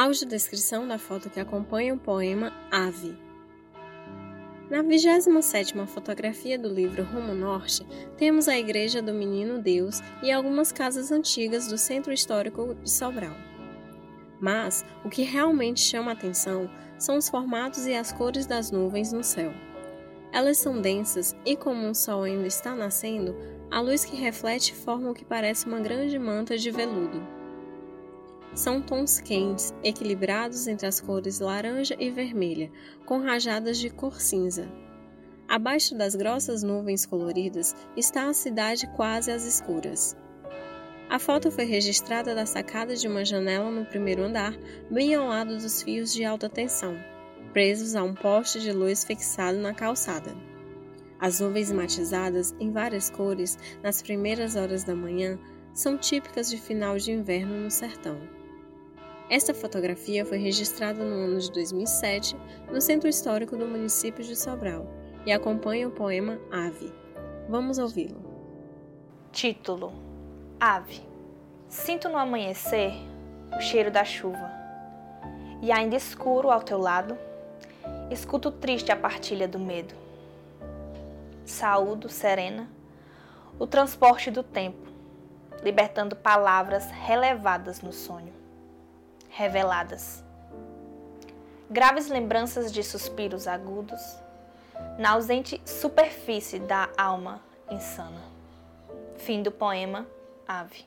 Audiodescrição da foto que acompanha o poema Ave. Na 27ª fotografia do livro Rumo Norte, temos a Igreja do Menino Deus e algumas casas antigas do Centro Histórico de Sobral. Mas o que realmente chama a atenção são os formatos e as cores das nuvens no céu. Elas são densas e, como o sol ainda está nascendo, a luz que reflete forma o que parece uma grande manta de veludo. São tons quentes, equilibrados entre as cores laranja e vermelha, com rajadas de cor cinza. Abaixo das grossas nuvens coloridas está a cidade quase às escuras. A foto foi registrada da sacada de uma janela no primeiro andar, bem ao lado dos fios de alta tensão, presos a um poste de luz fixado na calçada. As nuvens matizadas em várias cores nas primeiras horas da manhã são típicas de final de inverno no sertão. Esta fotografia foi registrada no ano de 2007 no Centro Histórico do município de Sobral e acompanha o poema Ave. Vamos ouvi-lo. Título Ave. Sinto no amanhecer o cheiro da chuva. E ainda escuro ao teu lado, escuto triste a partilha do medo. Saúdo serena o transporte do tempo, libertando palavras relevadas no sonho, reveladas. Graves lembranças de suspiros agudos, na ausente superfície da alma insana. Fim do poema Ave.